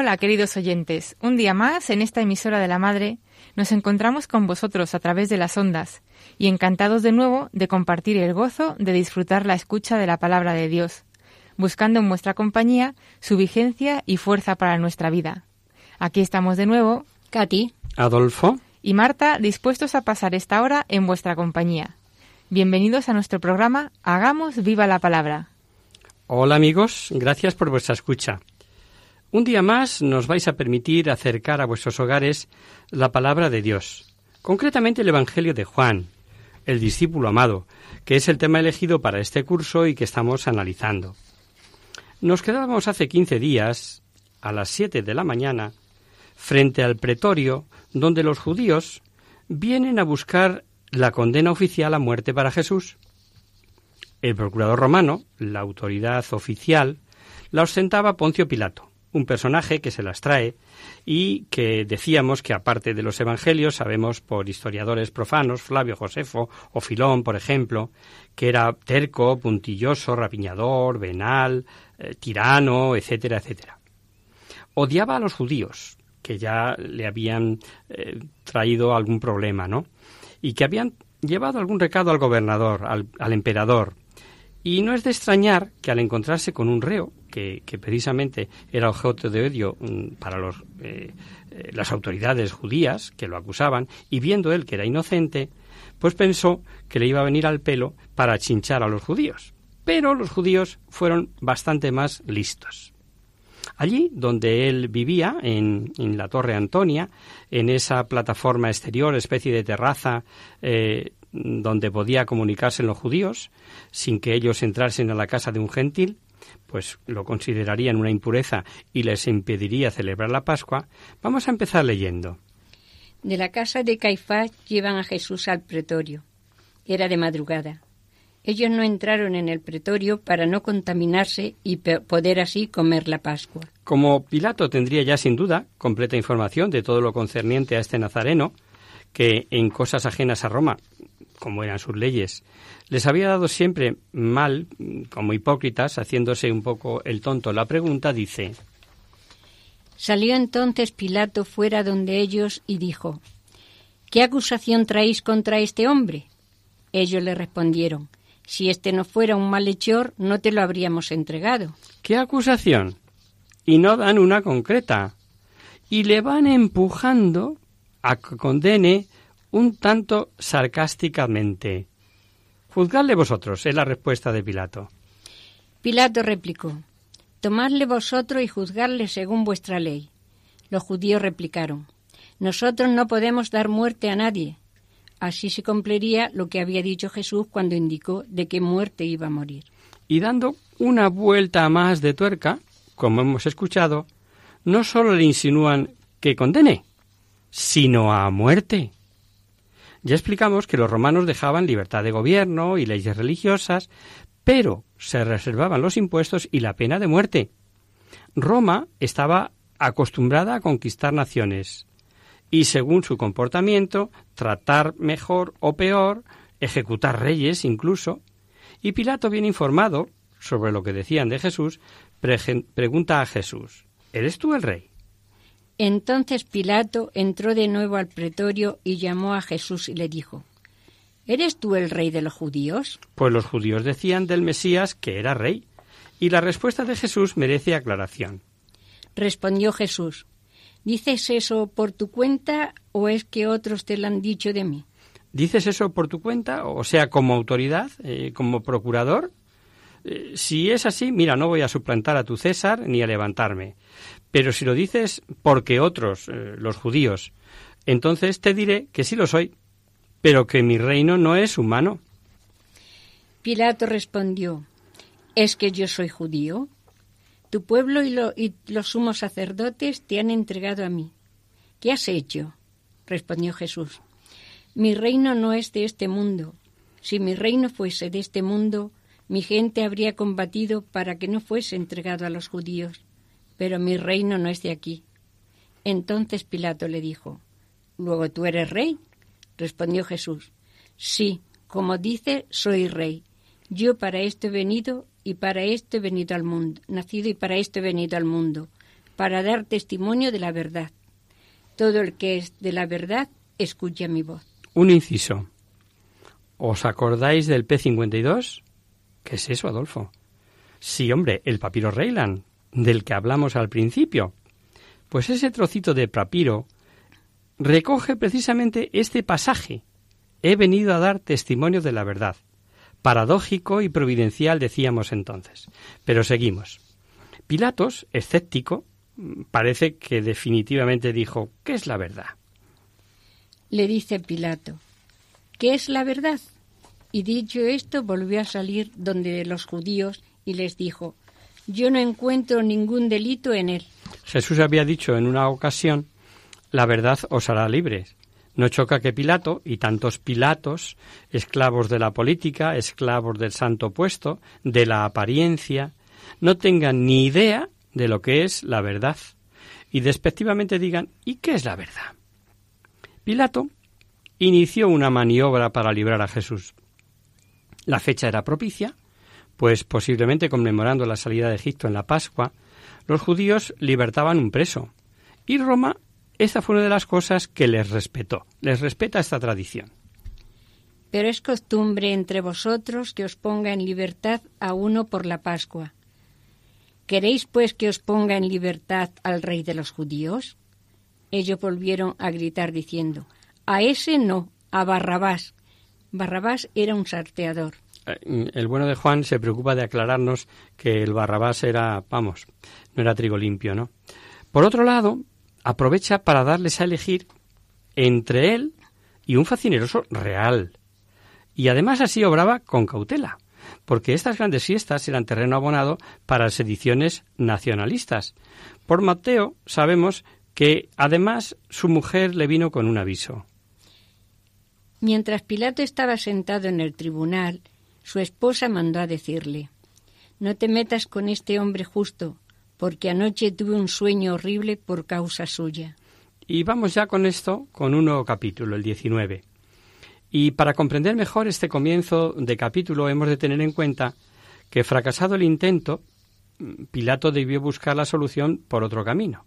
Hola, queridos oyentes. Un día más, en esta emisora de la Madre, nos encontramos con vosotros a través de las ondas y encantados de nuevo de compartir el gozo de disfrutar la escucha de la palabra de Dios, buscando en vuestra compañía su vigencia y fuerza para nuestra vida. Aquí estamos de nuevo, Katy, Adolfo. y Marta, dispuestos a pasar esta hora en vuestra compañía. Bienvenidos a nuestro programa Hagamos viva la palabra. Hola amigos, gracias por vuestra escucha. Un día más nos vais a permitir acercar a vuestros hogares la palabra de Dios, concretamente el Evangelio de Juan, el discípulo amado, que es el tema elegido para este curso y que estamos analizando. Nos quedábamos hace 15 días, a las 7 de la mañana, frente al pretorio donde los judíos vienen a buscar la condena oficial a muerte para Jesús. El procurador romano, la autoridad oficial, la ostentaba Poncio Pilato, un personaje que se las trae y que decíamos que aparte de los evangelios sabemos por historiadores profanos, Flavio Josefo o Filón, por ejemplo, que era terco, puntilloso, rapiñador, venal, eh, tirano, etcétera, etcétera. Odiaba a los judíos, que ya le habían eh, traído algún problema, ¿no? Y que habían llevado algún recado al gobernador, al, al emperador, y no es de extrañar que al encontrarse con un reo, que, precisamente era objeto de odio mm, para eh, eh, las autoridades judías que lo acusaban, y viendo él que era inocente, pues pensó que le iba a venir al pelo para chinchar a los judíos. Pero los judíos fueron bastante más listos. Allí donde él vivía, en, en la Torre Antonia, en esa plataforma exterior, especie de terraza eh, donde podía comunicarse los judíos, sin que ellos entrasen a la casa de un gentil, pues lo considerarían una impureza y les impediría celebrar la Pascua, vamos a empezar leyendo. de la casa de Caifás llevan a Jesús al pretorio. Era de madrugada. Ellos no entraron en el pretorio para no contaminarse y poder así comer la Pascua. Como Pilato tendría ya sin duda completa información de todo lo concerniente a este nazareno, que en cosas ajenas a Roma, como eran sus leyes, les había dado siempre mal, como hipócritas, haciéndose un poco el tonto la pregunta, dice, Salió entonces Pilato fuera donde ellos y dijo, ¿Qué acusación traéis contra este hombre? Ellos le respondieron, Si este no fuera un malhechor, no te lo habríamos entregado. ¿qué acusación? Y no dan una concreta. Y le van empujando a que condene un tanto sarcásticamente. Juzgadle vosotros, es la respuesta de Pilato. Pilato replicó, Tomadle vosotros y juzgadle según vuestra ley. Los judíos replicaron, Nosotros no podemos dar muerte a nadie. Así se cumpliría lo que había dicho Jesús cuando indicó de qué muerte iba a morir. y dando una vuelta más de tuerca, como hemos escuchado, no sólo le insinúan que condene, sino a muerte. Ya explicamos que los romanos dejaban libertad de gobierno y leyes religiosas, pero se reservaban los impuestos y la pena de muerte. Roma estaba acostumbrada a conquistar naciones y, según su comportamiento, tratar mejor o peor, ejecutar reyes incluso, y Pilato, bien informado sobre lo que decían de Jesús, pregunta a Jesús, ¿Eres tú el rey? Entonces Pilato entró de nuevo al pretorio y llamó a Jesús y le dijo, ¿Eres tú el rey de los judíos? Pues los judíos decían del Mesías que era rey, y la respuesta de Jesús merece aclaración. Respondió Jesús, ¿Dices eso por tu cuenta o es que otros te lo han dicho de mí? ¿Dices eso por tu cuenta? O sea, como autoridad, eh, como procurador. Eh, si es así, mira, no voy a suplantar a tu César ni a levantarme. Pero si lo dices porque otros, eh, los judíos, entonces te diré que sí lo soy, pero que mi reino no es humano. Pilato respondió, ¿es que yo soy judío? Tu pueblo y, y, los sumos sacerdotes te han entregado a mí. ¿Qué has hecho? respondió Jesús. Mi reino no es de este mundo. Si mi reino fuese de este mundo, mi gente habría combatido para que no fuese entregado a los judíos. Pero mi reino no es de aquí. Entonces Pilato le dijo, ¿Luego tú eres rey? Respondió Jesús, Sí, como dice, soy rey. Yo para esto he venido y para esto he venido al mundo, nacido y para esto he venido al mundo, para dar testimonio de la verdad. Todo el que es de la verdad, escucha mi voz. Un inciso. ¿Os acordáis del P52? ¿Qué es eso, Adolfo? Sí, hombre, el papiro Reyland, del que hablamos al principio. Pues ese trocito de papiro recoge precisamente este pasaje. He venido a dar testimonio de la verdad. Paradójico y providencial decíamos entonces. Pero seguimos. Pilatos, escéptico, parece que definitivamente dijo, ¿qué es la verdad? Le dice Pilato, ¿qué es la verdad? Y dicho esto, volvió a salir donde los judíos y les dijo, yo no encuentro ningún delito en él. Jesús había dicho en una ocasión, la verdad os hará libres. No choca que Pilato y tantos Pilatos, esclavos de la política, esclavos del santo puesto, de la apariencia, no tengan ni idea de lo que es la verdad y despectivamente digan ¿y qué es la verdad? Pilato inició una maniobra para librar a Jesús. La fecha era propicia, pues posiblemente conmemorando la salida de Egipto en la Pascua, los judíos libertaban un preso y Roma esta fue una de las cosas que les respetó, les respeta esta tradición. Pero es costumbre entre vosotros que os ponga en libertad a uno por la Pascua. ¿Queréis pues que os ponga en libertad al rey de los judíos? Ellos volvieron a gritar diciendo, a ese no, a Barrabás. Barrabás era un sarteador. Eh, el bueno de Juan se preocupa de aclararnos que el Barrabás era, vamos, no era trigo limpio, ¿no? Por otro lado, aprovecha para darles a elegir entre él y un facineroso real. Y además así obraba con cautela, porque estas grandes fiestas eran terreno abonado para las ediciones nacionalistas. Por Mateo sabemos que además su mujer le vino con un aviso. Mientras Pilato estaba sentado en el tribunal, su esposa mandó a decirle No te metas con este hombre justo, porque anoche tuve un sueño horrible por causa suya. Y vamos ya con esto, con un nuevo capítulo, el 19. Y para comprender mejor este comienzo de capítulo hemos de tener en cuenta que fracasado el intento, Pilato debió buscar la solución por otro camino.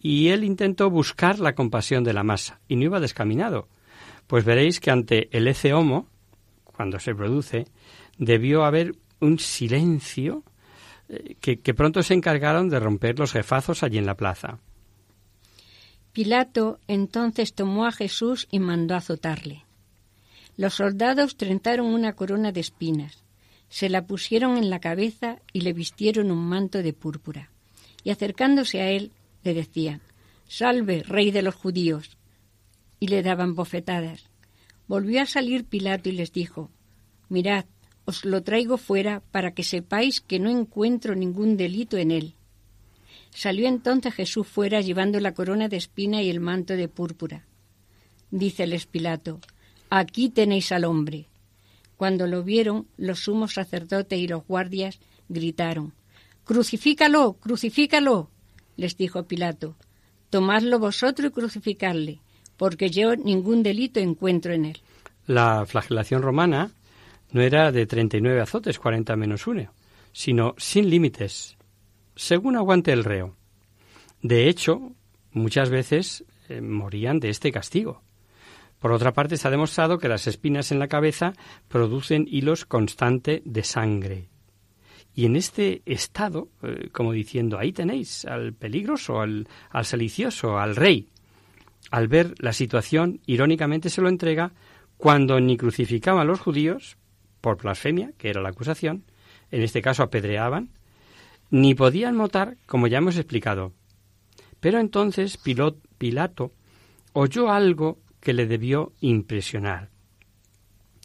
Y él intentó buscar la compasión de la masa, y no iba descaminado, pues veréis que ante el ece homo, cuando se produce, debió haber un silencio que, pronto se encargaron de romper los jefazos allí en la plaza. Pilato entonces tomó a Jesús y mandó azotarle. Los soldados trentaron una corona de espinas, se la pusieron en la cabeza y le vistieron un manto de púrpura. Y acercándose a él, le decían, Salve, rey de los judíos. Y le daban bofetadas. Volvió a salir Pilato y les dijo, Mirad, os lo traigo fuera para que sepáis que no encuentro ningún delito en él. Salió entonces Jesús fuera llevando la corona de espina y el manto de púrpura. Díceles Pilato, aquí tenéis al hombre. Cuando lo vieron, los sumos sacerdotes y los guardias gritaron, Crucifícalo, crucifícalo. Les dijo Pilato, tomadlo vosotros y crucificadle, porque yo ningún delito encuentro en él. La flagelación romana no era de 39 azotes, 40 menos uno, sino sin límites, según aguante el reo. De hecho, muchas veces eh, morían de este castigo. Por otra parte, se ha demostrado que las espinas en la cabeza producen hilos constantes de sangre. Y en este estado, eh, como diciendo, ahí tenéis al peligroso, al, al salicioso, al rey, al ver la situación, irónicamente se lo entrega cuando ni crucificaban a los judíos por blasfemia, que era la acusación, en este caso apedreaban, ni podían notar, como ya hemos explicado. Pero entonces Pilato oyó algo que le debió impresionar.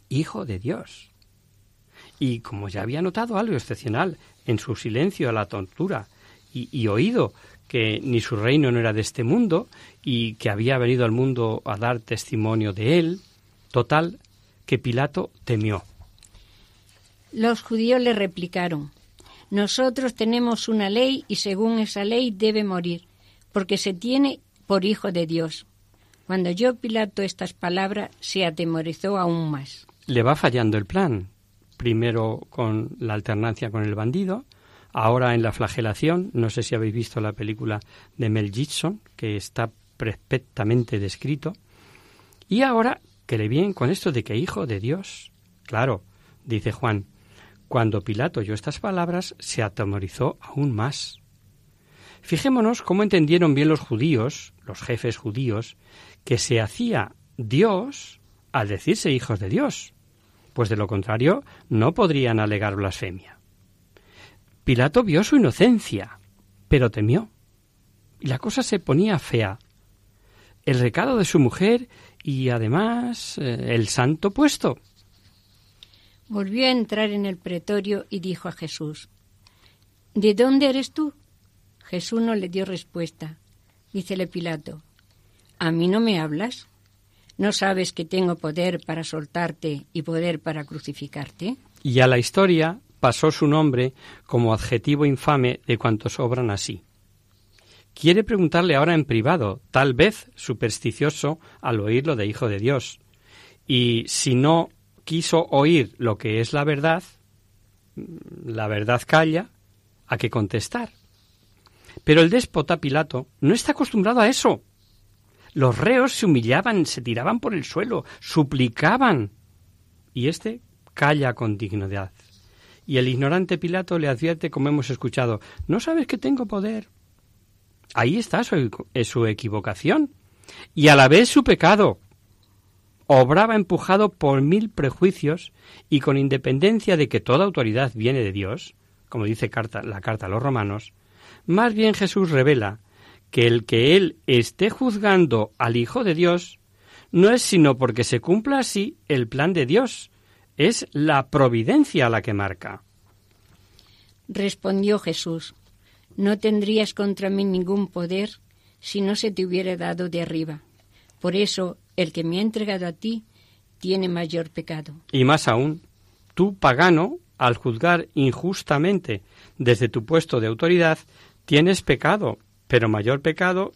Hijo de Dios. Y como ya había notado algo excepcional en su silencio a la tortura y oído que ni su reino no era de este mundo y que había venido al mundo a dar testimonio de él, total, que Pilato temió. Los judíos le replicaron, nosotros tenemos una ley y según esa ley debe morir, porque se tiene por hijo de Dios. Cuando oyó Pilato estas palabras, se atemorizó aún más. Le va fallando el plan, primero con la alternancia con el bandido, ahora en la flagelación, no sé si habéis visto la película de Mel Gibson, que está perfectamente descrito, y ahora que le viene con esto de que hijo de Dios. Claro, dice Juan, cuando Pilato oyó estas palabras, se atemorizó aún más. Fijémonos cómo entendieron bien los judíos, los jefes judíos, que se hacía Dios al decirse hijos de Dios, pues de lo contrario no podrían alegar blasfemia. Pilato vio su inocencia, pero temió. Y la cosa se ponía fea. El recado de su mujer y además eh, el santo puesto. Volvió a entrar en el pretorio y dijo a Jesús, ¿De dónde eres tú? Jesús no le dio respuesta. Dícele Pilato, ¿a mí no me hablas? ¿No sabes que tengo poder para soltarte y poder para crucificarte? Y a la historia pasó su nombre como adjetivo infame de cuantos obran así. Quiere preguntarle ahora en privado, tal vez supersticioso al oírlo de Hijo de Dios. Y si no quiso oír lo que es la verdad, la verdad calla, a qué contestar. Pero el déspota Pilato no está acostumbrado a eso. Los reos se humillaban, se tiraban por el suelo, suplicaban. Y éste calla con dignidad. Y el ignorante Pilato le advierte, como hemos escuchado, ¿no sabes que tengo poder? Ahí está su, su equivocación. Y a la vez su pecado obraba empujado por mil prejuicios y con independencia de que toda autoridad viene de Dios, como dice la carta a los romanos, más bien Jesús revela que el que él esté juzgando al Hijo de Dios no es sino porque se cumpla así el plan de Dios, es la providencia la que marca. Respondió Jesús, no tendrías contra mí ningún poder si no se te hubiera dado de arriba. Por eso el que me ha entregado a ti tiene mayor pecado. Y más aún, tú, pagano, al juzgar injustamente desde tu puesto de autoridad, tienes pecado, pero mayor pecado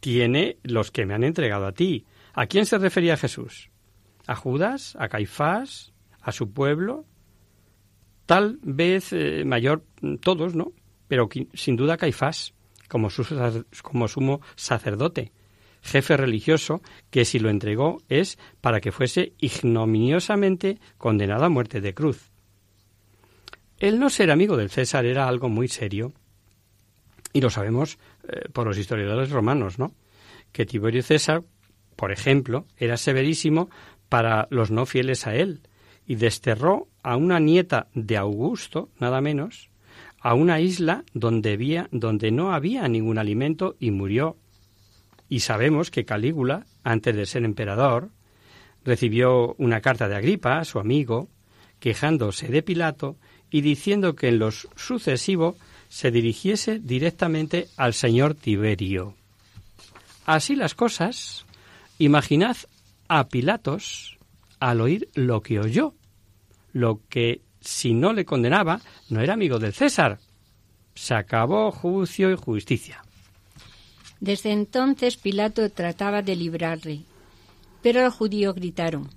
tiene los que me han entregado a ti. ¿A quién se refería Jesús? ¿A Judas? ¿A Caifás? ¿A su pueblo? Tal vez eh, mayor, todos, ¿no? Pero sin duda Caifás, como, su, como sumo sacerdote, jefe religioso, que si lo entregó es para que fuese ignominiosamente condenado a muerte de cruz. El no ser amigo del César era algo muy serio, y lo sabemos eh, por los historiadores romanos, ¿no? Que Tiberio César, por ejemplo, era severísimo para los no fieles a él, y desterró a una nieta de Augusto, nada menos, a una isla donde, había, donde no había ningún alimento y murió y sabemos que Calígula, antes de ser emperador, recibió una carta de Agripa, su amigo, quejándose de Pilato y diciendo que en lo sucesivo se dirigiese directamente al señor Tiberio. Así las cosas, imaginad a Pilatos al oír lo que oyó, lo que si no le condenaba no era amigo del César. Se acabó juicio y justicia. Desde entonces Pilato trataba de librarle. Pero los judíos gritaron,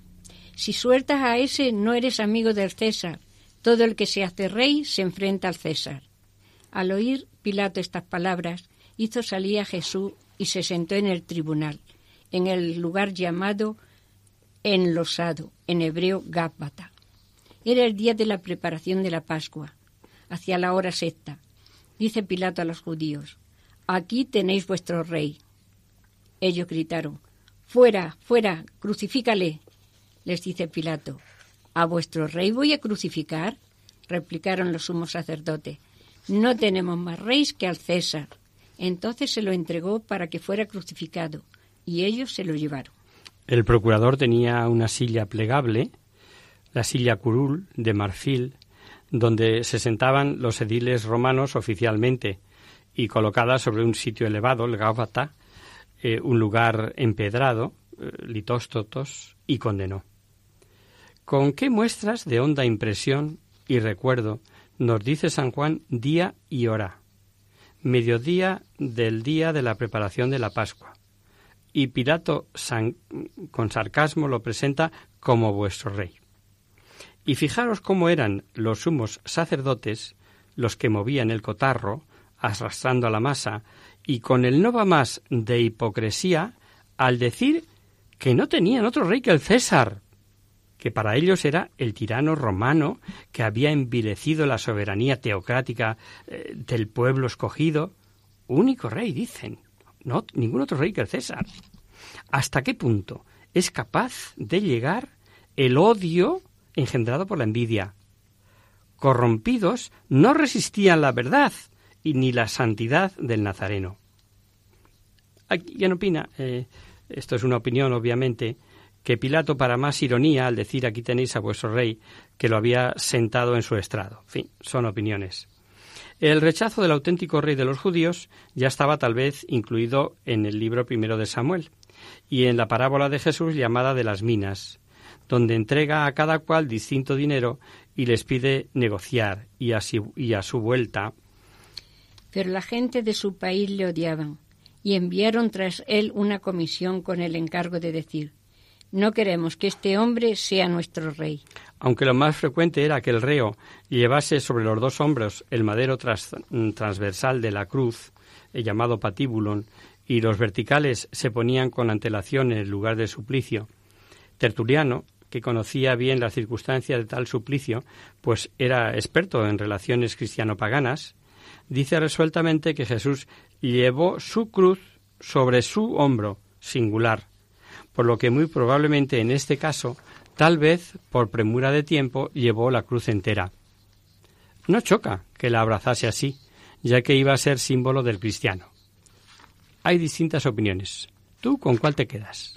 Si sueltas a ese, no eres amigo del César. Todo el que se hace rey se enfrenta al César. Al oír Pilato estas palabras, hizo salir a Jesús y se sentó en el tribunal, en el lugar llamado enlosado, en hebreo Gábata. Era el día de la preparación de la Pascua. hacia la hora sexta. Dice Pilato a los judíos, Aquí tenéis vuestro rey. Ellos gritaron, Fuera, fuera, crucifícale. Les dice Pilato, ¿A vuestro rey voy a crucificar? replicaron los sumos sacerdotes. No tenemos más rey que al César. Entonces se lo entregó para que fuera crucificado, y ellos se lo llevaron. El procurador tenía una silla plegable, la silla curul de marfil, donde se sentaban los ediles romanos oficialmente, y colocada sobre un sitio elevado, el Gábata, eh, un lugar empedrado, eh, litóstotos, y condenó. ¿Con qué muestras de honda impresión y recuerdo nos dice San Juan día y hora? Mediodía del día de la preparación de la Pascua. Y Pilato con sarcasmo lo presenta como vuestro rey. Y fijaros cómo eran los sumos sacerdotes los que movían el cotarro, arrastrando a la masa, y con el no va más de hipocresía, al decir que no tenían otro rey que el César, que para ellos era el tirano romano que había envilecido la soberanía teocrática eh, del pueblo escogido. Único rey, dicen. No, ningún otro rey que el César. ¿Hasta qué punto es capaz de llegar el odio engendrado por la envidia? Corrompidos no resistían la verdad y ni la santidad del Nazareno. ¿Quién opina? Eh, esto es una opinión, obviamente, que Pilato, para más ironía, al decir aquí tenéis a vuestro rey, que lo había sentado en su estrado. En fin, son opiniones. El rechazo del auténtico rey de los judíos ya estaba tal vez incluido en el libro primero de Samuel y en la parábola de Jesús llamada de las minas, donde entrega a cada cual distinto dinero y les pide negociar y, y a su vuelta. Pero la gente de su país le odiaban y enviaron tras él una comisión con el encargo de decir no queremos que este hombre sea nuestro rey. Aunque lo más frecuente era que el reo llevase sobre los dos hombros el madero transversal de la cruz, el llamado patíbulon, y los verticales se ponían con antelación en el lugar del suplicio. Tertuliano, que conocía bien las circunstancias de tal suplicio, pues era experto en relaciones cristiano-paganas, dice resueltamente que Jesús llevó su cruz sobre su hombro singular, por lo que muy probablemente en este caso, tal vez por premura de tiempo, llevó la cruz entera. No choca que la abrazase así, ya que iba a ser símbolo del cristiano. Hay distintas opiniones. ¿Tú con cuál te quedas?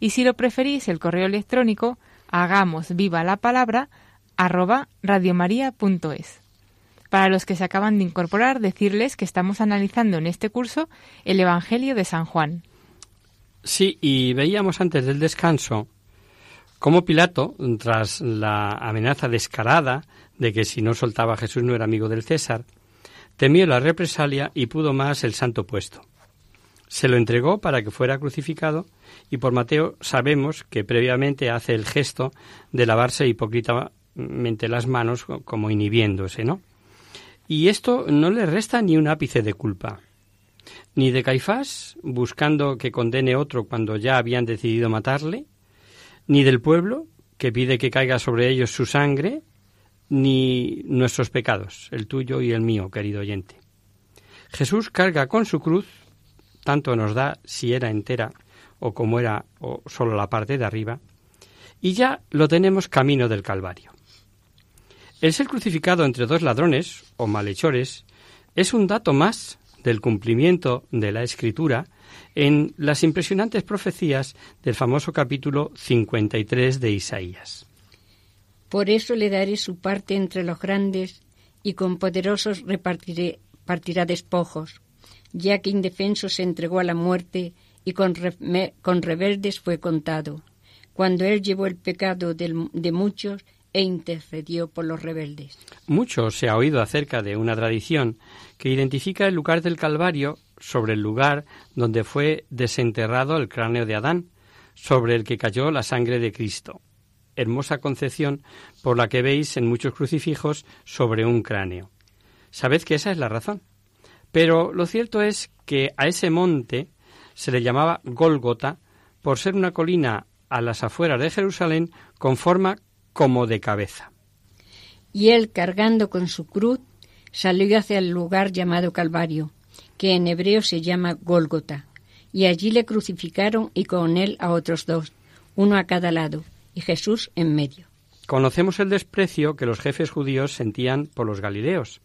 Y si lo preferís, el correo electrónico hagamos viva la palabra arroba radiomaria.es. Para los que se acaban de incorporar, decirles que estamos analizando en este curso el Evangelio de San Juan. Sí, y veíamos antes del descanso cómo Pilato, tras la amenaza descarada de que si no soltaba a Jesús no era amigo del César, temió la represalia y pudo más el santo puesto. Se lo entregó para que fuera crucificado y por Mateo sabemos que previamente hace el gesto de lavarse hipócritamente las manos como inhibiéndose, ¿no? Y esto no le resta ni un ápice de culpa. Ni de Caifás, buscando que condene otro cuando ya habían decidido matarle, ni del pueblo, que pide que caiga sobre ellos su sangre, ni nuestros pecados, el tuyo y el mío, querido oyente. Jesús carga con su cruz, tanto nos da si era entera o como era o solo la parte de arriba, y ya lo tenemos camino del Calvario. El ser crucificado entre dos ladrones o malhechores es un dato más del cumplimiento de la Escritura en las impresionantes profecías del famoso capítulo 53 de Isaías. Por eso le daré su parte entre los grandes y con poderosos repartiré, partirá despojos, ya que indefenso se entregó a la muerte y con, con rebeldes fue contado, cuando él llevó el pecado de muchos e intercedió por los rebeldes. Mucho se ha oído acerca de una tradición que identifica el lugar del Calvario sobre el lugar donde fue desenterrado el cráneo de Adán, sobre el que cayó la sangre de Cristo hermosa concepción por la que veis en muchos crucifijos sobre un cráneo. Sabed que esa es la razón. Pero lo cierto es que a ese monte se le llamaba Gólgota por ser una colina a las afueras de Jerusalén con forma como de cabeza. Y él, cargando con su cruz, salió hacia el lugar llamado Calvario, que en hebreo se llama Gólgota, y allí le crucificaron y con él a otros dos, uno a cada lado, y Jesús en medio. Conocemos el desprecio que los jefes judíos sentían por los galileos,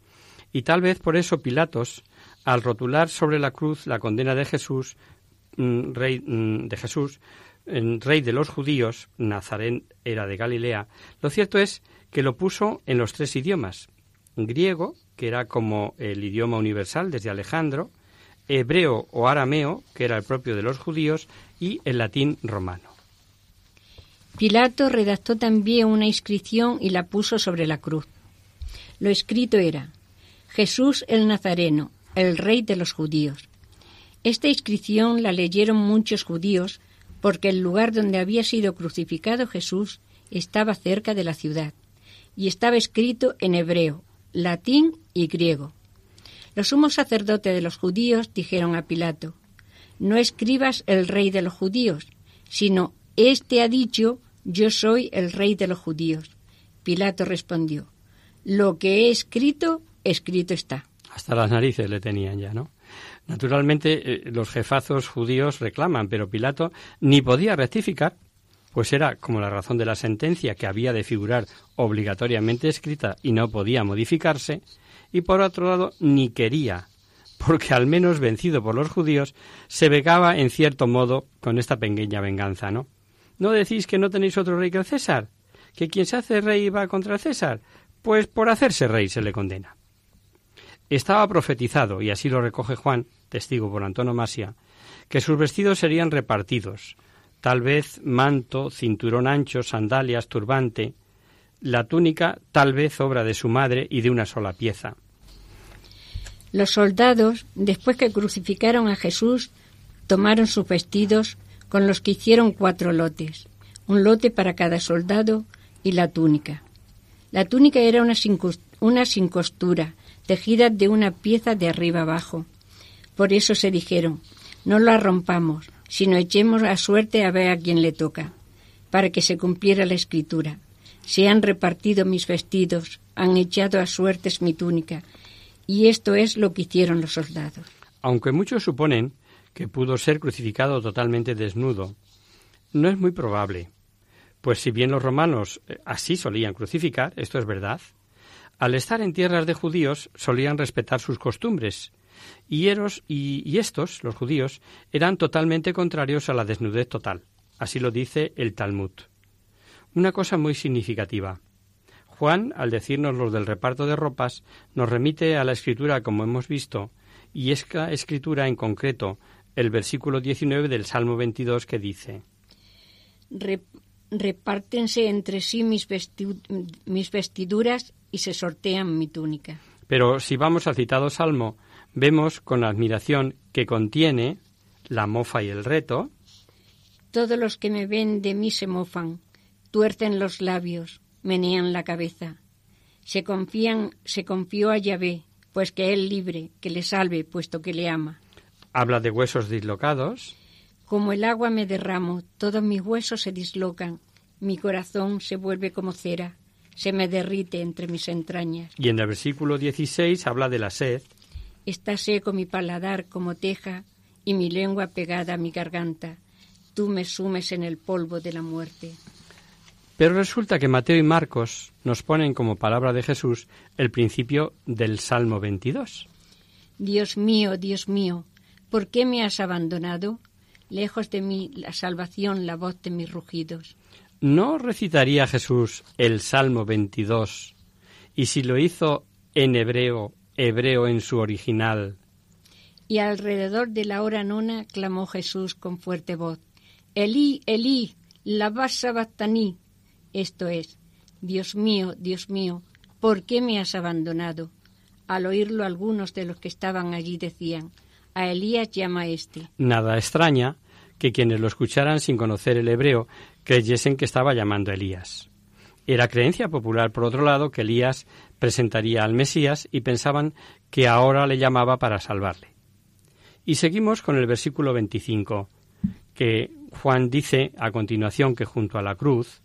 y tal vez por eso Pilatos, al rotular sobre la cruz la condena de Jesús, rey mm, de Jesús, rey de los judíos, Nazarén era de Galilea, lo cierto es que lo puso en los tres idiomas, griego, que era como el idioma universal desde Alejandro, hebreo o arameo, que era el propio de los judíos, y el latín romano. Pilato redactó también una inscripción y la puso sobre la cruz. Lo escrito era Jesús el Nazareno, el rey de los judíos. Esta inscripción la leyeron muchos judíos porque el lugar donde había sido crucificado Jesús estaba cerca de la ciudad y estaba escrito en hebreo, latín y griego. Los sumos sacerdotes de los judíos dijeron a Pilato, no escribas el rey de los judíos, sino este ha dicho yo soy el rey de los judíos. Pilato respondió, Lo que he escrito, escrito está. Hasta las narices le tenían ya, ¿no? Naturalmente, eh, los jefazos judíos reclaman, pero Pilato ni podía rectificar, pues era como la razón de la sentencia que había de figurar obligatoriamente escrita y no podía modificarse, y por otro lado, ni quería, porque al menos vencido por los judíos, se vegaba en cierto modo con esta pequeña venganza, ¿no? ¿No decís que no tenéis otro rey que el César? ¿Que quien se hace rey va contra el César? Pues por hacerse rey se le condena. Estaba profetizado, y así lo recoge Juan, testigo por antonomasia, que sus vestidos serían repartidos, tal vez manto, cinturón ancho, sandalias, turbante, la túnica tal vez obra de su madre y de una sola pieza. Los soldados, después que crucificaron a Jesús, tomaron sus vestidos, con los que hicieron cuatro lotes, un lote para cada soldado y la túnica. La túnica era una sin, una sin costura, tejida de una pieza de arriba abajo. Por eso se dijeron, no la rompamos, sino echemos a suerte a ver a quién le toca. para que se cumpliera la escritura. Se han repartido mis vestidos, han echado a suertes mi túnica, y esto es lo que hicieron los soldados. Aunque muchos suponen que pudo ser crucificado totalmente desnudo, no es muy probable, pues si bien los romanos eh, así solían crucificar, esto es verdad, al estar en tierras de judíos solían respetar sus costumbres, y, y, estos, los judíos, eran totalmente contrarios a la desnudez total. Así lo dice el Talmud. Una cosa muy significativa. Juan, al decirnos lo del reparto de ropas, nos remite a la escritura como hemos visto, y esta escritura en concreto, el versículo 19 del Salmo 22 que dice Repártense entre sí mis vestiduras y se sortean mi túnica. Pero si vamos al citado Salmo, vemos con admiración que contiene la mofa y el reto. Todos los que me ven de mí se mofan, tuercen los labios, menean la cabeza. Se confían, se confió a Yahvé, pues que él libre, que le salve, puesto que le ama. Habla de huesos dislocados. Como el agua me derramo, todos mis huesos se dislocan, mi corazón se vuelve como cera, se me derrite entre mis entrañas. Y en el versículo 16 habla de la sed. Está seco mi paladar como teja y mi lengua pegada a mi garganta. Tú me sumes en el polvo de la muerte. Pero resulta que Mateo y Marcos nos ponen como palabra de Jesús el principio del Salmo 22. Dios mío, Dios mío, ¿por qué me has abandonado? Lejos de mí la salvación, la voz de mis rugidos. ¿No recitaría Jesús el Salmo 22? Y si lo hizo en hebreo, hebreo en su original. Y alrededor de la hora nona clamó Jesús con fuerte voz, Elí, Elí, la sabachthani. Esto es, Dios mío, Dios mío, ¿por qué me has abandonado? Al oírlo algunos de los que estaban allí decían, a Elías llama este. Nada extraña que quienes lo escucharan sin conocer el hebreo creyesen que estaba llamando a Elías. Era creencia popular, por otro lado, que Elías presentaría al Mesías y pensaban que ahora le llamaba para salvarle. Y seguimos con el versículo 25, que Juan dice a continuación que junto a la cruz.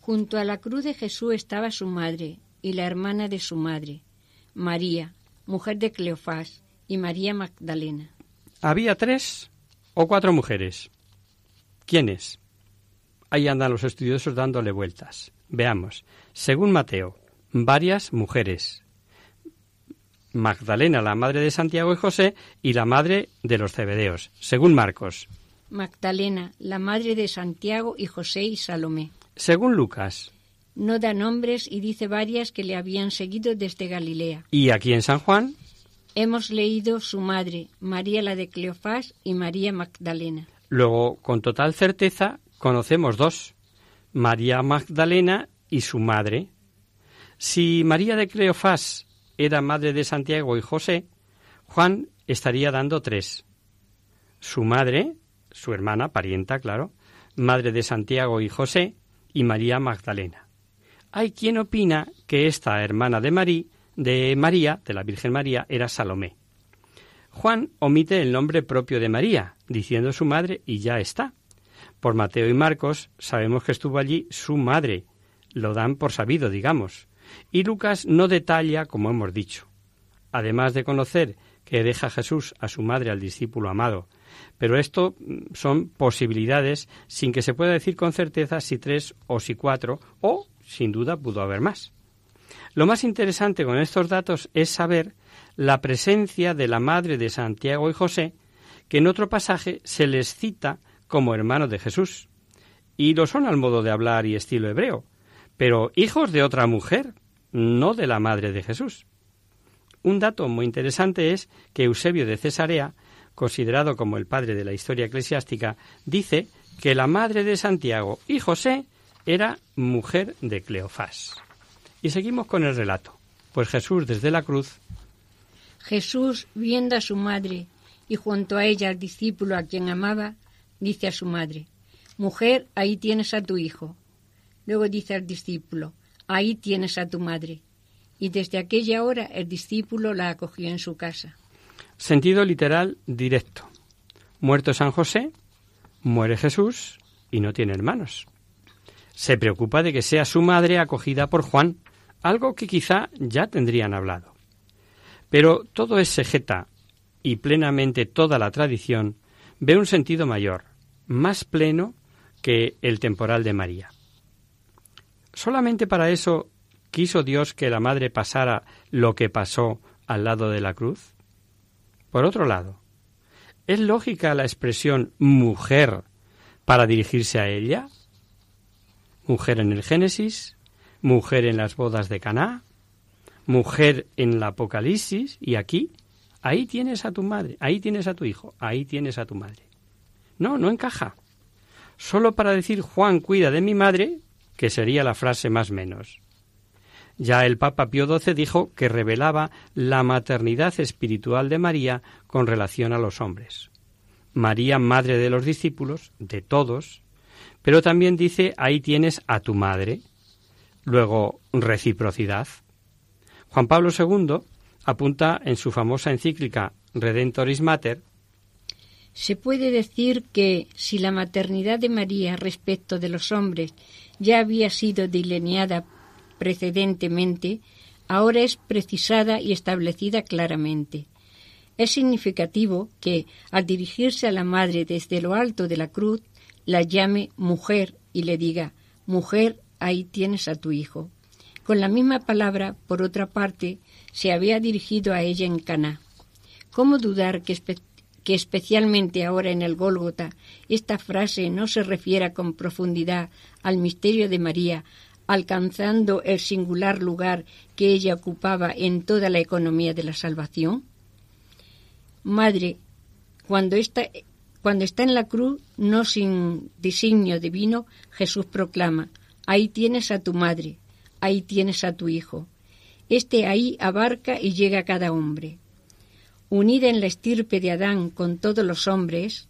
Junto a la cruz de Jesús estaba su madre y la hermana de su madre, María, mujer de Cleofás, y María Magdalena. Había tres o cuatro mujeres. ¿Quiénes? Ahí andan los estudiosos dándole vueltas. Veamos. Según Mateo, varias mujeres. Magdalena, la madre de Santiago y José, y la madre de los Cebedeos. Según Marcos. Magdalena, la madre de Santiago y José y Salomé. Según Lucas. No da nombres y dice varias que le habían seguido desde Galilea. ¿Y aquí en San Juan? Hemos leído su madre, María la de Cleofás y María Magdalena. Luego, con total certeza, conocemos dos, María Magdalena y su madre. Si María de Cleofás era madre de Santiago y José, Juan estaría dando tres. Su madre, su hermana, parienta, claro, madre de Santiago y José, y María Magdalena. Hay quien opina que esta hermana de, María, de María, de la Virgen María, era Salomé. Juan omite el nombre propio de María, diciendo su madre y ya está. Por Mateo y Marcos sabemos que estuvo allí su madre, lo dan por sabido, digamos. Y Lucas no detalla, como hemos dicho. Además de conocer que deja Jesús a su madre al discípulo amado. Pero esto mm, son posibilidades sin que se pueda decir con certeza si tres o si cuatro, o sin duda pudo haber más. Lo más interesante con estos datos es saber la presencia de la madre de Santiago y José, que en otro pasaje se les cita como hermanos de Jesús. Y lo son al modo de hablar y estilo hebreo, pero hijos de otra mujer, no de la madre de Jesús. Un dato muy interesante es que Eusebio de Cesarea, considerado como el padre de la historia eclesiástica, dice que la madre de Santiago y José era mujer de Cleofás. Y seguimos con el relato. Pues Jesús desde la cruz. Jesús, viendo a su madre y junto a ella al discípulo a quien amaba, dice a su madre, Mujer, ahí tienes a tu hijo. Luego dice al discípulo, Ahí tienes a tu madre. Y desde aquella hora el discípulo la acogió en su casa. Sentido literal directo. Muerto San José, muere Jesús y no tiene hermanos. Se preocupa de que sea su madre acogida por Juan, algo que quizá ya tendrían hablado. Pero todo es sejeta y plenamente toda la tradición ve un sentido mayor, más pleno que el temporal de María. Solamente para eso quiso Dios que la madre pasara lo que pasó al lado de la cruz. Por otro lado, ¿es lógica la expresión mujer para dirigirse a ella? Mujer en el Génesis, mujer en las bodas de Caná, mujer en el Apocalipsis y aquí, ahí tienes a tu madre, ahí tienes a tu hijo, ahí tienes a tu madre. No, no encaja. Solo para decir Juan cuida de mi madre, que sería la frase más menos. Ya el Papa Pío XII dijo que revelaba la maternidad espiritual de María con relación a los hombres. María, madre de los discípulos, de todos, pero también dice ahí tienes a tu madre. Luego, reciprocidad. Juan Pablo II apunta en su famosa encíclica Redentoris Mater se puede decir que si la maternidad de María respecto de los hombres ya había sido delineada precedentemente, ahora es precisada y establecida claramente. Es significativo que, al dirigirse a la madre desde lo alto de la cruz, la llame mujer y le diga, mujer, ahí tienes a tu hijo. Con la misma palabra, por otra parte, se había dirigido a ella en Caná. ¿Cómo dudar que, que especialmente ahora en el Gólgota esta frase no se refiera con profundidad al misterio de María, alcanzando el singular lugar que ella ocupaba en toda la economía de la salvación? Madre, cuando está, cuando está en la cruz, no sin designio divino, Jesús proclama, ahí tienes a tu madre, ahí tienes a tu hijo. Este ahí abarca y llega a cada hombre. Unida en la estirpe de Adán con todos los hombres,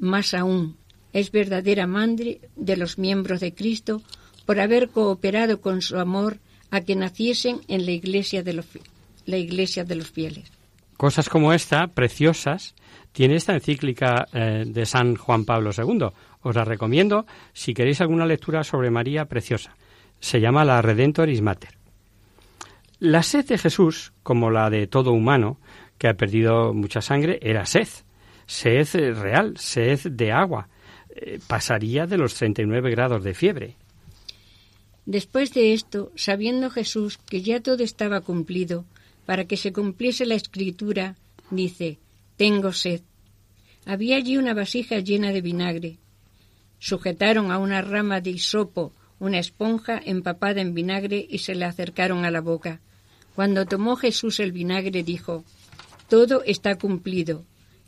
más aún, es verdadera madre de los miembros de Cristo por haber cooperado con su amor a que naciesen en la iglesia de los, de los fieles. Cosas como esta, preciosas, tiene esta encíclica eh, de San Juan Pablo II. Os la recomiendo si queréis alguna lectura sobre María preciosa se llama la Redentoris Mater. La sed de Jesús, como la de todo humano que ha perdido mucha sangre, era sed, sed real, sed de agua. Eh, pasaría de los 39 grados de fiebre. Después de esto, sabiendo Jesús que ya todo estaba cumplido, para que se cumpliese la escritura, dice, Tengo sed. Había allí una vasija llena de vinagre. Sujetaron a una rama de hisopo una esponja empapada en vinagre y se le acercaron a la boca. Cuando tomó Jesús el vinagre dijo, Todo está cumplido,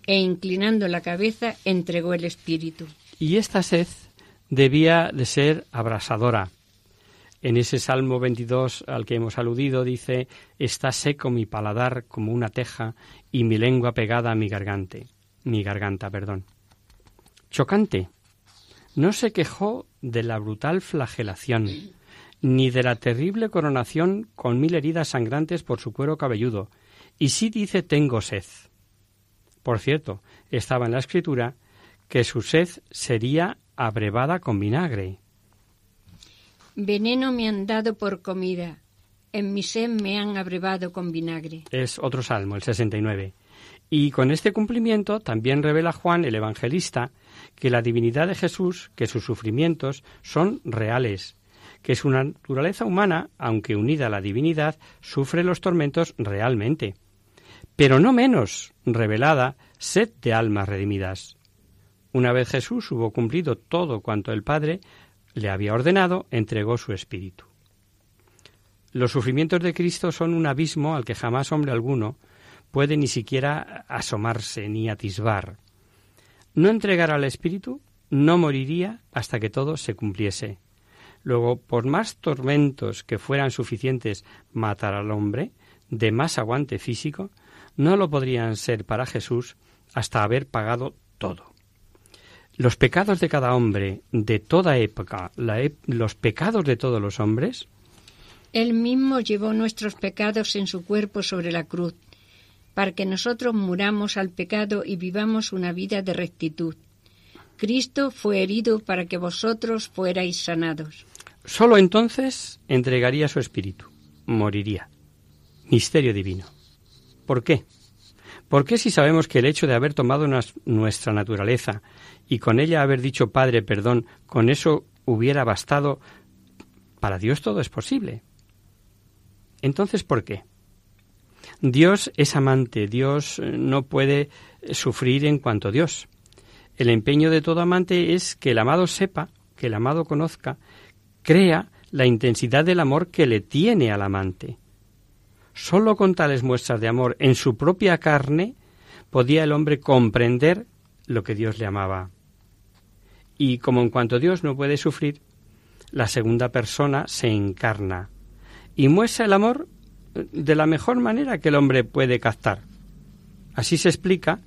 e inclinando la cabeza entregó el Espíritu. Y esta sed debía de ser abrasadora. En ese Salmo 22 al que hemos aludido dice, Está seco mi paladar como una teja y mi lengua pegada a mi garganta. Mi garganta, perdón. Chocante, no se quejó de la brutal flagelación, ni de la terrible coronación con mil heridas sangrantes por su cuero cabelludo, y sí dice tengo sed. Por cierto, estaba en la escritura que su sed sería abrevada con vinagre. Veneno me han dado por comida, en mi sed me han abrevado con vinagre. Es otro salmo, el 69. Y con este cumplimiento también revela Juan el Evangelista que la divinidad de Jesús, que sus sufrimientos son reales, que su naturaleza humana, aunque unida a la divinidad, sufre los tormentos realmente. Pero no menos revelada sed de almas redimidas. Una vez Jesús hubo cumplido todo cuanto el Padre le había ordenado, entregó su espíritu. Los sufrimientos de Cristo son un abismo al que jamás hombre alguno puede ni siquiera asomarse ni atisbar no entregara al Espíritu, no moriría hasta que todo se cumpliese. Luego, por más tormentos que fueran suficientes matar al hombre, de más aguante físico, no lo podrían ser para Jesús hasta haber pagado todo. Los pecados de cada hombre, de toda época, los pecados de todos los hombres. Él mismo llevó nuestros pecados en su cuerpo sobre la cruz para que nosotros muramos al pecado y vivamos una vida de rectitud. Cristo fue herido para que vosotros fuerais sanados. Solo entonces entregaría su espíritu, moriría. Misterio divino. ¿Por qué? ¿Por qué si sabemos que el hecho de haber tomado nuestra naturaleza y con ella haber dicho Padre, perdón, con eso hubiera bastado, para Dios todo es posible? Entonces, ¿por qué? Dios es amante, Dios eh, no puede sufrir en cuanto Dios. El empeño de todo amante es que el amado sepa, que el amado conozca, crea la intensidad del amor que le tiene al amante. Solo con tales muestras de amor en su propia carne podía el hombre comprender lo que Dios le amaba. Y como en cuanto Dios no puede sufrir, la segunda persona se encarna y muestra el amor de la mejor manera que el hombre puede captar. Así se explica.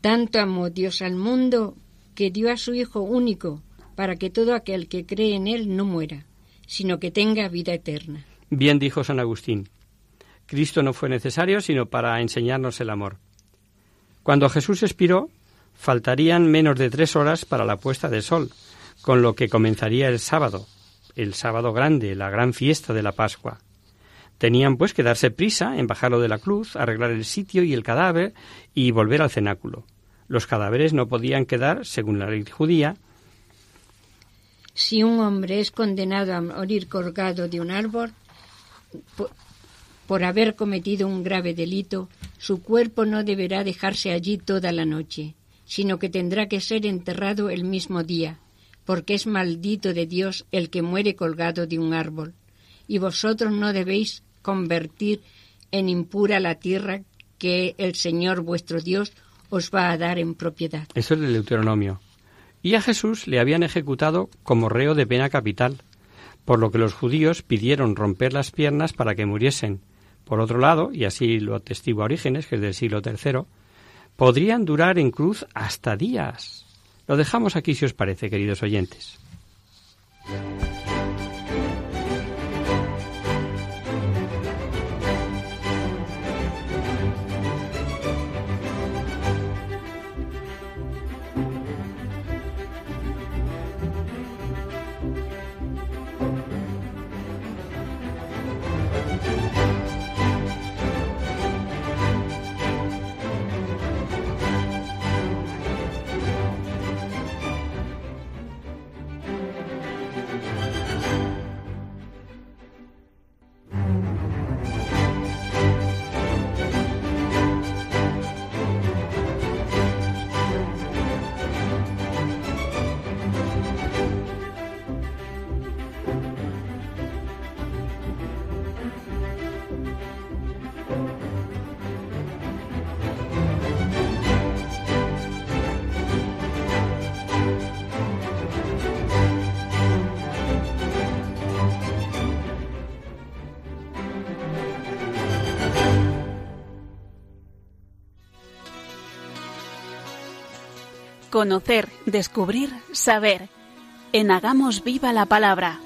Tanto amó Dios al mundo que dio a su Hijo único para que todo aquel que cree en Él no muera, sino que tenga vida eterna. Bien dijo San Agustín, Cristo no fue necesario sino para enseñarnos el amor. Cuando Jesús expiró, faltarían menos de tres horas para la puesta del sol, con lo que comenzaría el sábado, el sábado grande, la gran fiesta de la Pascua. Tenían pues que darse prisa en bajarlo de la cruz, arreglar el sitio y el cadáver y volver al cenáculo. Los cadáveres no podían quedar, según la ley judía, si un hombre es condenado a morir colgado de un árbol por, haber cometido un grave delito, su cuerpo no deberá dejarse allí toda la noche, sino que tendrá que ser enterrado el mismo día, porque es maldito de Dios el que muere colgado de un árbol. Y vosotros no debéis convertir en impura la tierra que el Señor vuestro Dios os va a dar en propiedad. Eso es el Deuteronomio. Y a Jesús le habían ejecutado como reo de pena capital, por lo que los judíos pidieron romper las piernas para que muriesen. Por otro lado, y así lo atestigua Orígenes, que es del siglo III, podrían durar en cruz hasta días. Lo dejamos aquí si os parece, queridos oyentes. Conocer, descubrir, saber. En Hagamos Viva la Palabra.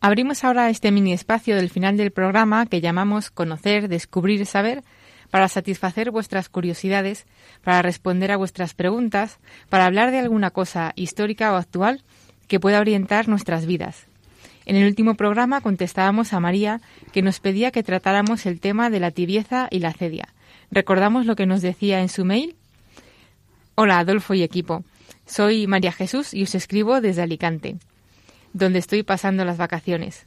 Abrimos ahora este mini espacio del final del programa que llamamos Conocer, Descubrir, Saber para satisfacer vuestras curiosidades, para responder a vuestras preguntas, para hablar de alguna cosa histórica o actual que pueda orientar nuestras vidas. En el último programa contestábamos a María que nos pedía que tratáramos el tema de la tibieza y la cedia. ¿Recordamos lo que nos decía en su mail? Hola Adolfo y equipo. Soy María Jesús y os escribo desde Alicante, donde estoy pasando las vacaciones.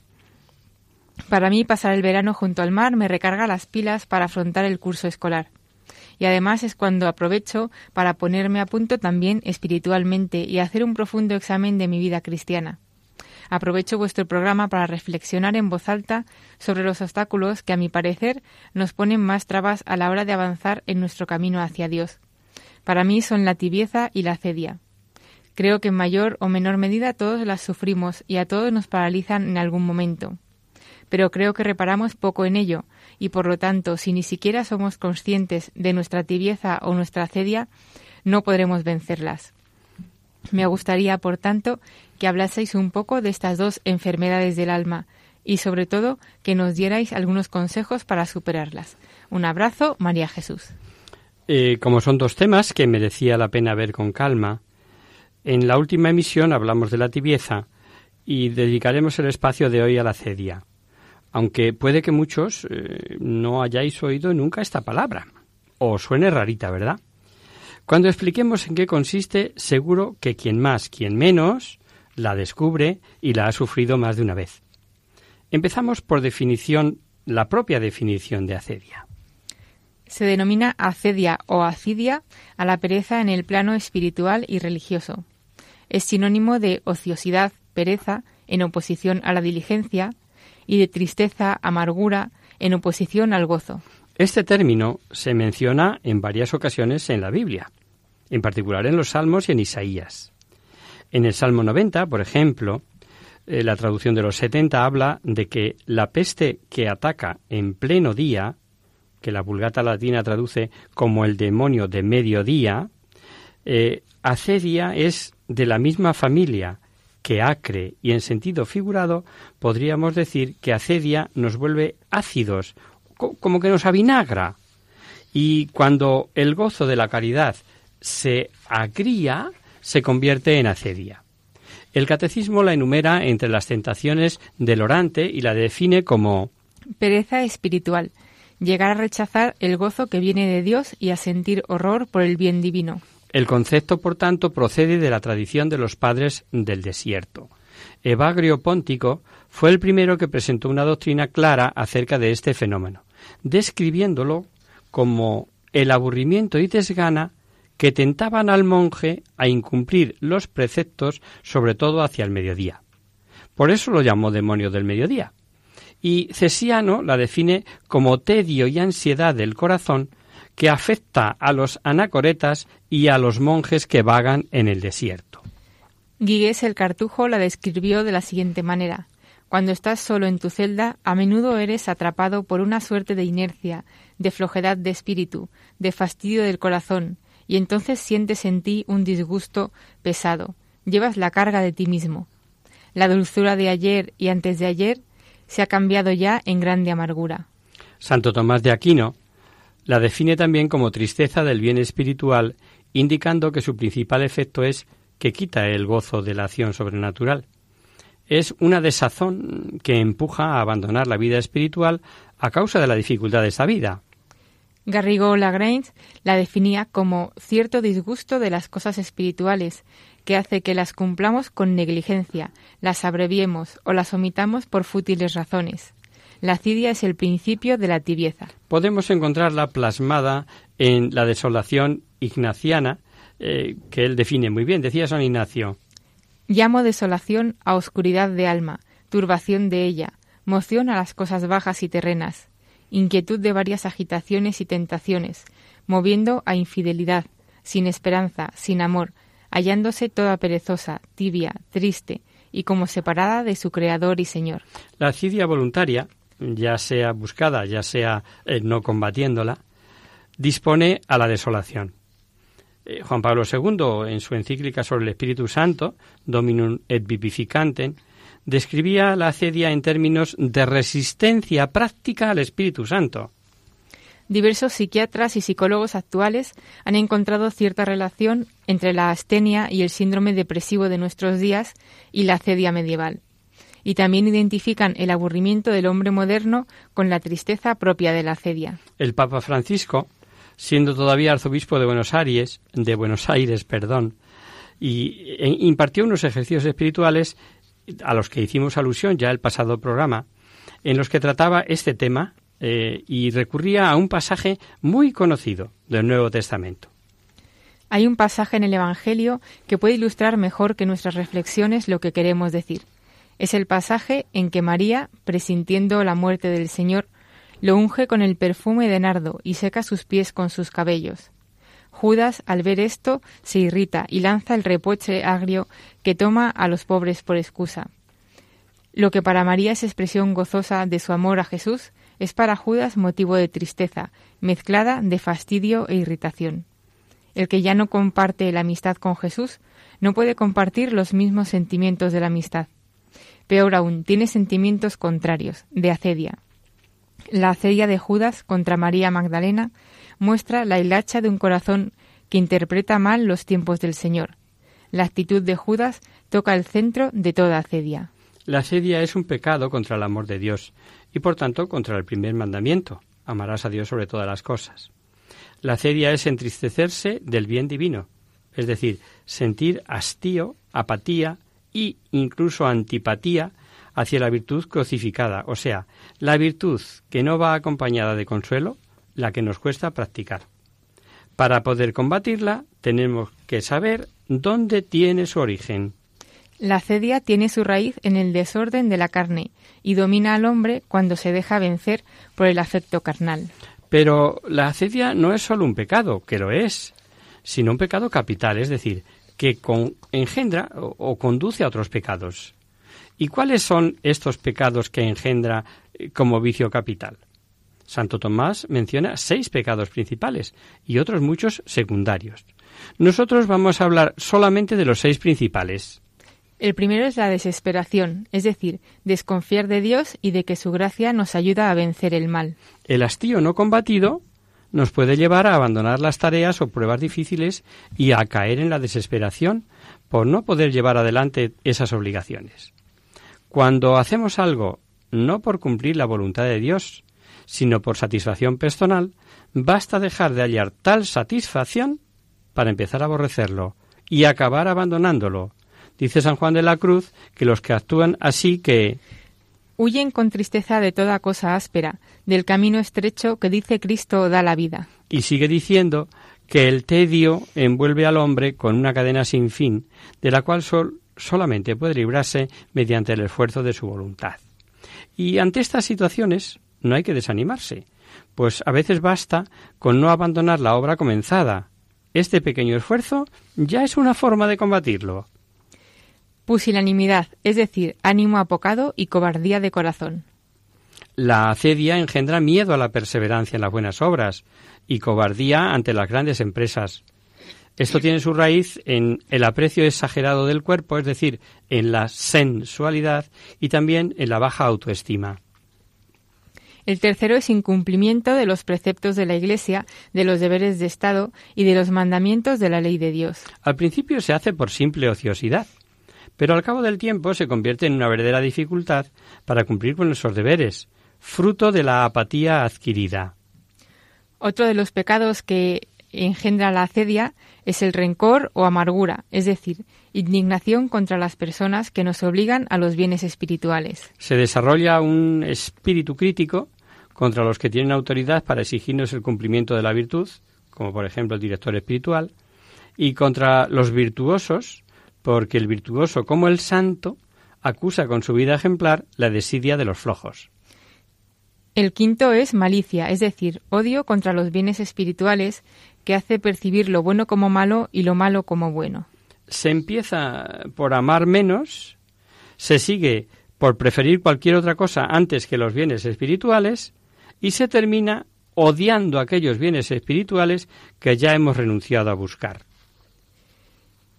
Para mí pasar el verano junto al mar me recarga las pilas para afrontar el curso escolar. Y además es cuando aprovecho para ponerme a punto también espiritualmente y hacer un profundo examen de mi vida cristiana. Aprovecho vuestro programa para reflexionar en voz alta sobre los obstáculos que, a mi parecer, nos ponen más trabas a la hora de avanzar en nuestro camino hacia Dios. Para mí son la tibieza y la cedia. Creo que en mayor o menor medida todos las sufrimos y a todos nos paralizan en algún momento. Pero creo que reparamos poco en ello y por lo tanto, si ni siquiera somos conscientes de nuestra tibieza o nuestra cedia, no podremos vencerlas. Me gustaría, por tanto, que hablaseis un poco de estas dos enfermedades del alma y sobre todo que nos dierais algunos consejos para superarlas. Un abrazo, María Jesús. Eh, como son dos temas que merecía la pena ver con calma, en la última emisión hablamos de la tibieza y dedicaremos el espacio de hoy a la cedia, aunque puede que muchos eh, no hayáis oído nunca esta palabra, o suene rarita, ¿verdad? Cuando expliquemos en qué consiste, seguro que quien más, quien menos, la descubre y la ha sufrido más de una vez. Empezamos por definición, la propia definición de acedia. Se denomina acedia o acidia a la pereza en el plano espiritual y religioso. Es sinónimo de ociosidad, pereza, en oposición a la diligencia, y de tristeza, amargura, en oposición al gozo. Este término se menciona en varias ocasiones en la Biblia, en particular en los Salmos y en Isaías. En el Salmo 90, por ejemplo, eh, la traducción de los 70 habla de que la peste que ataca en pleno día, que la vulgata latina traduce como el demonio de mediodía, eh, acedia es de la misma familia que acre y en sentido figurado podríamos decir que acedia nos vuelve ácidos, como que nos avinagra. Y cuando el gozo de la caridad se agría, se convierte en acedia. El catecismo la enumera entre las tentaciones del orante y la define como pereza espiritual, llegar a rechazar el gozo que viene de Dios y a sentir horror por el bien divino. El concepto, por tanto, procede de la tradición de los padres del desierto. Evagrio Póntico fue el primero que presentó una doctrina clara acerca de este fenómeno, describiéndolo como el aburrimiento y desgana que tentaban al monje a incumplir los preceptos, sobre todo hacia el mediodía. Por eso lo llamó demonio del mediodía. Y Cesiano la define como tedio y ansiedad del corazón que afecta a los anacoretas y a los monjes que vagan en el desierto. Guigues el Cartujo la describió de la siguiente manera. Cuando estás solo en tu celda, a menudo eres atrapado por una suerte de inercia, de flojedad de espíritu, de fastidio del corazón, y entonces sientes en ti un disgusto pesado, llevas la carga de ti mismo. La dulzura de ayer y antes de ayer se ha cambiado ya en grande amargura. Santo Tomás de Aquino la define también como tristeza del bien espiritual, indicando que su principal efecto es que quita el gozo de la acción sobrenatural. Es una desazón que empuja a abandonar la vida espiritual a causa de la dificultad de esa vida. Garrigou Lagrange la definía como cierto disgusto de las cosas espirituales, que hace que las cumplamos con negligencia, las abreviemos o las omitamos por fútiles razones. La cidia es el principio de la tibieza. Podemos encontrarla plasmada en la desolación ignaciana, eh, que él define muy bien. Decía San Ignacio. Llamo desolación a oscuridad de alma, turbación de ella, moción a las cosas bajas y terrenas, inquietud de varias agitaciones y tentaciones, moviendo a infidelidad, sin esperanza, sin amor, hallándose toda perezosa, tibia, triste, y como separada de su Creador y Señor. La acidia voluntaria, ya sea buscada, ya sea eh, no combatiéndola, dispone a la desolación. Eh, Juan Pablo II, en su encíclica sobre el Espíritu Santo, Dominum et Vivificantem, describía la acedia en términos de resistencia práctica al Espíritu Santo. Diversos psiquiatras y psicólogos actuales han encontrado cierta relación entre la astenia y el síndrome depresivo de nuestros días y la acedia medieval. Y también identifican el aburrimiento del hombre moderno con la tristeza propia de la acedia. El Papa Francisco, siendo todavía arzobispo de Buenos Aires, de Buenos Aires, perdón, y e, impartió unos ejercicios espirituales a los que hicimos alusión ya el pasado programa, en los que trataba este tema eh, y recurría a un pasaje muy conocido del Nuevo Testamento. Hay un pasaje en el Evangelio que puede ilustrar mejor que nuestras reflexiones lo que queremos decir. Es el pasaje en que María, presintiendo la muerte del Señor, lo unge con el perfume de nardo y seca sus pies con sus cabellos. Judas, al ver esto, se irrita y lanza el reproche agrio que toma a los pobres por excusa. Lo que para María es expresión gozosa de su amor a Jesús, es para Judas motivo de tristeza, mezclada de fastidio e irritación. El que ya no comparte la amistad con Jesús no puede compartir los mismos sentimientos de la amistad. Peor aún, tiene sentimientos contrarios, de acedia. La acedia de Judas contra María Magdalena muestra la hilacha de un corazón que interpreta mal los tiempos del Señor. La actitud de Judas toca el centro de toda acedia. La acedia es un pecado contra el amor de Dios y por tanto contra el primer mandamiento, amarás a Dios sobre todas las cosas. La acedia es entristecerse del bien divino, es decir, sentir hastío, apatía y incluso antipatía hacia la virtud crucificada, o sea, la virtud que no va acompañada de consuelo, la que nos cuesta practicar. Para poder combatirla tenemos que saber dónde tiene su origen. La acedia tiene su raíz en el desorden de la carne y domina al hombre cuando se deja vencer por el afecto carnal. Pero la acedia no es solo un pecado, que lo es, sino un pecado capital, es decir, que engendra o, conduce a otros pecados. ¿Y cuáles son estos pecados que engendra eh, como vicio capital? Santo Tomás menciona seis pecados principales y otros muchos secundarios. Nosotros vamos a hablar solamente de los seis principales. El primero es la desesperación, es decir, desconfiar de Dios y de que su gracia nos ayuda a vencer el mal. El hastío no combatido nos puede llevar a abandonar las tareas o pruebas difíciles y a caer en la desesperación por no poder llevar adelante esas obligaciones. Cuando hacemos algo no por cumplir la voluntad de Dios, sino por satisfacción personal, basta dejar de hallar tal satisfacción para empezar a aborrecerlo y acabar abandonándolo, Dice San Juan de la Cruz que los que actúan así que huyen con tristeza de toda cosa áspera, del camino estrecho que dice Cristo da la vida. Y sigue diciendo que el tedio envuelve al hombre con una cadena sin fin, de la cual solamente puede librarse mediante el esfuerzo de su voluntad. Y ante estas situaciones no hay que desanimarse, pues a veces basta con no abandonar la obra comenzada. Este pequeño esfuerzo ya es una forma de combatirlo pusilanimidad, es decir, ánimo apocado y cobardía de corazón. La acedia engendra miedo a la perseverancia en las buenas obras y cobardía ante las grandes empresas. Esto tiene su raíz en el aprecio exagerado del cuerpo, es decir, en la sensualidad y también en la baja autoestima. El tercero es incumplimiento de los preceptos de la Iglesia, de los deberes de Estado y de los mandamientos de la ley de Dios. Al principio se hace por simple ociosidad, pero al cabo del tiempo se convierte en una verdadera dificultad para cumplir con nuestros deberes, fruto de la apatía adquirida. Otro de los pecados que engendra la acedia es el rencor o amargura, es decir, indignación contra las personas que nos obligan a los bienes espirituales. Se desarrolla un espíritu crítico contra los que tienen autoridad para exigirnos el cumplimiento de la virtud, como por ejemplo el director espiritual, y contra los virtuosos porque el virtuoso como el santo acusa con su vida ejemplar la desidia de los flojos. El quinto es malicia, es decir, odio contra los bienes espirituales que hace percibir lo bueno como malo y lo malo como bueno. Se empieza por amar menos, se sigue por preferir cualquier otra cosa antes que los bienes espirituales y se termina odiando aquellos bienes espirituales que ya hemos renunciado a buscar.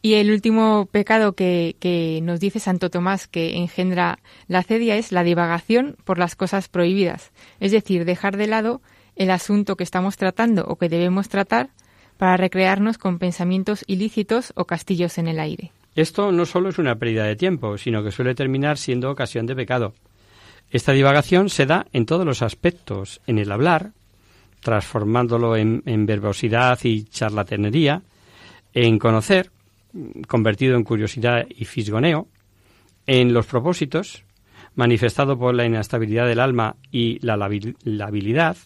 Y el último pecado que, nos dice Santo Tomás que engendra la cedia es la divagación por las cosas prohibidas, es decir, dejar de lado el asunto que estamos tratando o que debemos tratar para recrearnos con pensamientos ilícitos o castillos en el aire. Esto no solo es una pérdida de tiempo, sino que suele terminar siendo ocasión de pecado. Esta divagación se da en todos los aspectos, en el hablar, transformándolo en, verbosidad y charlatanería, en conocer, convertido en curiosidad y fisgoneo, en los propósitos, manifestado por la inestabilidad del alma y la labilidad,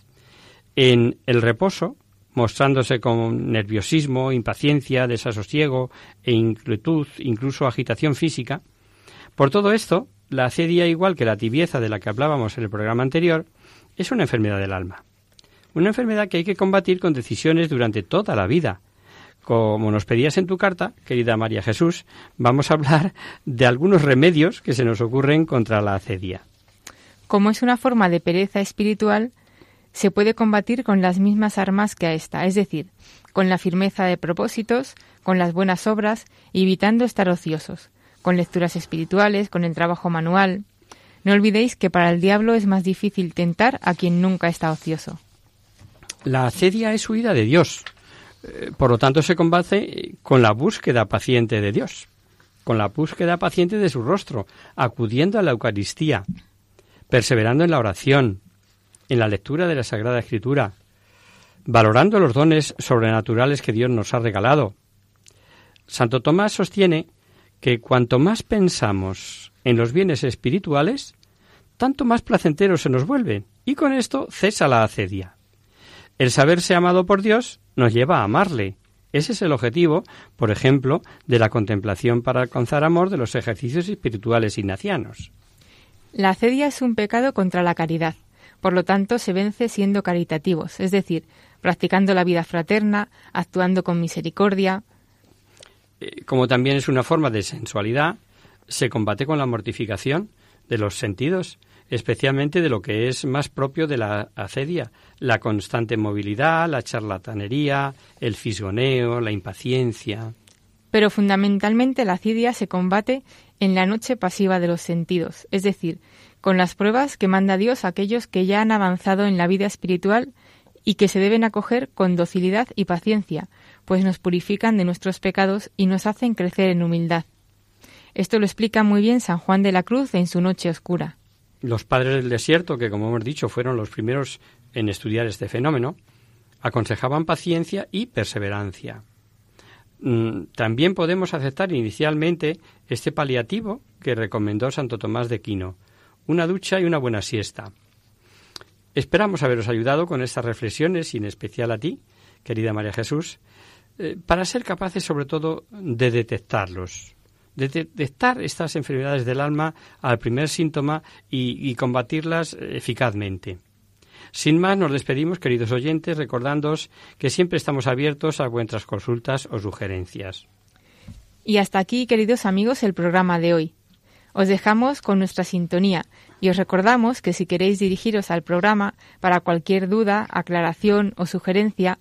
en el reposo, mostrándose con nerviosismo, impaciencia, desasosiego e inquietud, incluso agitación física. Por todo esto, la acedia, igual que la tibieza de la que hablábamos en el programa anterior, es una enfermedad del alma. Una enfermedad que hay que combatir con decisiones durante toda la vida, como nos pedías en tu carta, querida María Jesús, vamos a hablar de algunos remedios que se nos ocurren contra la acedia. Como es una forma de pereza espiritual, se puede combatir con las mismas armas que a esta, es decir, con la firmeza de propósitos, con las buenas obras, evitando estar ociosos, con lecturas espirituales, con el trabajo manual. No olvidéis que para el diablo es más difícil tentar a quien nunca está ocioso. La acedia es huida de Dios. Eh, por lo tanto, se combate con la búsqueda paciente de Dios, con la búsqueda paciente de su rostro, acudiendo a la Eucaristía, perseverando en la oración, en la lectura de la Sagrada Escritura, valorando los dones sobrenaturales que Dios nos ha regalado. Santo Tomás sostiene que cuanto más pensamos en los bienes espirituales, tanto más placenteros se nos vuelven, y con esto cesa la acedia. El saberse amado por Dios nos lleva a amarle. Ese es el objetivo, por ejemplo, de la contemplación para alcanzar amor de los ejercicios espirituales ignacianos. La acedia es un pecado contra la caridad. Por lo tanto, se vence siendo caritativos, es decir, practicando la vida fraterna, actuando con misericordia. Eh, como también es una forma de sensualidad, se combate con la mortificación de los sentidos, especialmente de lo que es más propio de la acedia, la constante movilidad, la charlatanería, el fisgoneo, la impaciencia. Pero fundamentalmente la acedia se combate en la noche pasiva de los sentidos, es decir, con las pruebas que manda Dios a aquellos que ya han avanzado en la vida espiritual y que se deben acoger con docilidad y paciencia, pues nos purifican de nuestros pecados y nos hacen crecer en humildad. Esto lo explica muy bien San Juan de la Cruz en su Noche Oscura. Los padres del desierto, que como hemos dicho fueron los primeros en estudiar este fenómeno, aconsejaban paciencia y perseverancia. Mm, también podemos aceptar inicialmente este paliativo que recomendó Santo Tomás de Quino, una ducha y una buena siesta. Esperamos haberos ayudado con estas reflexiones y en especial a ti, querida María Jesús, eh, para ser capaces sobre todo de detectarlos, de detectar estas enfermedades del alma al primer síntoma y, combatirlas eficazmente. Sin más, nos despedimos, queridos oyentes, recordándoos que siempre estamos abiertos a vuestras consultas o sugerencias. Y hasta aquí, queridos amigos, el programa de hoy. Os dejamos con nuestra sintonía y os recordamos que si queréis dirigiros al programa para cualquier duda, aclaración o sugerencia,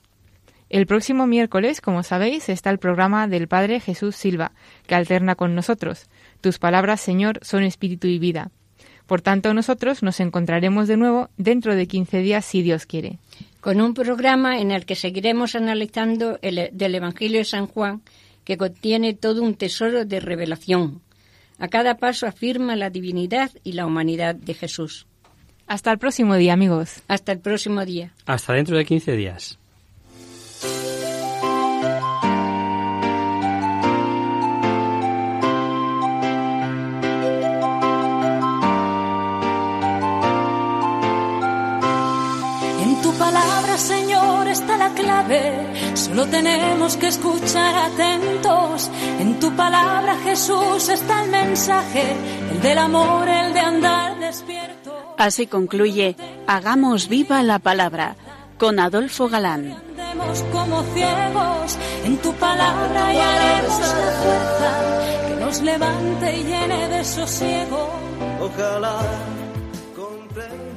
El próximo miércoles, como sabéis, está el programa del Padre Jesús Silva, que alterna con nosotros. Tus palabras, Señor, son espíritu y vida. Por tanto, nosotros nos encontraremos de nuevo dentro de 15 días, si Dios quiere. Con un programa en el que seguiremos analizando el, del Evangelio de San Juan, que contiene todo un tesoro de revelación. A cada paso afirma la divinidad y la humanidad de Jesús. Hasta el próximo día, amigos. Hasta el próximo día. Hasta dentro de 15 días. Solo tenemos que escuchar atentos. En tu palabra, Jesús, está el mensaje, el del amor, el de andar despierto. Así concluye Hagamos viva la palabra con Adolfo Galán. Como ciegos, en tu palabra y haremos la fuerza que nos levante y llene de sosiego. Ojalá palabra.